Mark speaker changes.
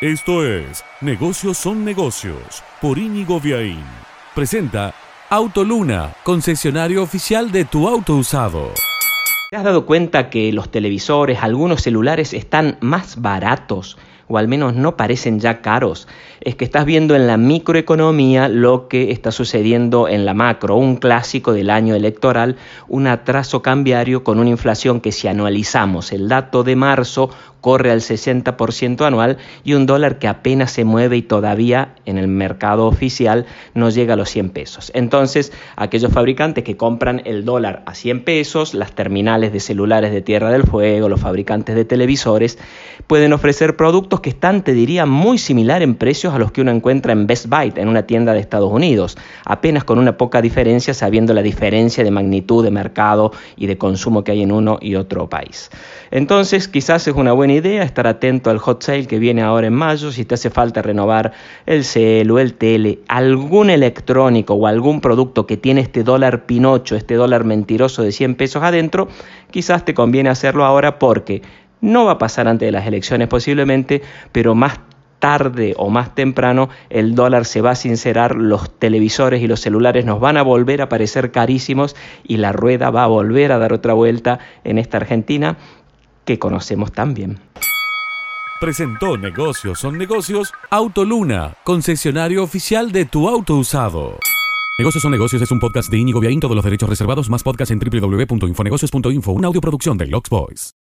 Speaker 1: Esto es Negocios son negocios por Íñigo Viaín. Presenta Autoluna, concesionario oficial de tu auto usado.
Speaker 2: ¿Te has dado cuenta que los televisores, algunos celulares están más baratos? O al menos no parecen ya caros, es que estás viendo en la microeconomía lo que está sucediendo en la macro, un clásico del año electoral, un atraso cambiario con una inflación que si anualizamos el dato de marzo corre al 60% anual y un dólar que apenas se mueve y todavía en el mercado oficial no llega a los 100 pesos. Entonces, aquellos fabricantes que compran el dólar a 100 pesos, las terminales de celulares de Tierra del Fuego, los fabricantes de televisores, pueden ofrecer productos que están, te diría, muy similar en precios a los que uno encuentra en Best Buy, en una tienda de Estados Unidos, apenas con una poca diferencia, sabiendo la diferencia de magnitud de mercado y de consumo que hay en uno y otro país. Entonces, quizás es una buena idea estar atento al hot sale que viene ahora en mayo, si te hace falta renovar el celu, el tele, algún electrónico o algún producto que tiene este dólar pinocho, este dólar mentiroso de 100 pesos adentro, quizás te conviene hacerlo ahora porque no va a pasar antes de las elecciones posiblemente, pero más tarde o más temprano el dólar se va a sincerar, los televisores y los celulares nos van a volver a parecer carísimos y la rueda va a volver a dar otra vuelta en esta Argentina que conocemos tan bien.
Speaker 1: Presentó Negocios son negocios Autoluna, concesionario oficial de tu auto usado. Negocios son negocios es un podcast de Íñigo Viaín, todos los derechos reservados, más podcast en www.infonegocios.info, una audioproducción de Lux Boys.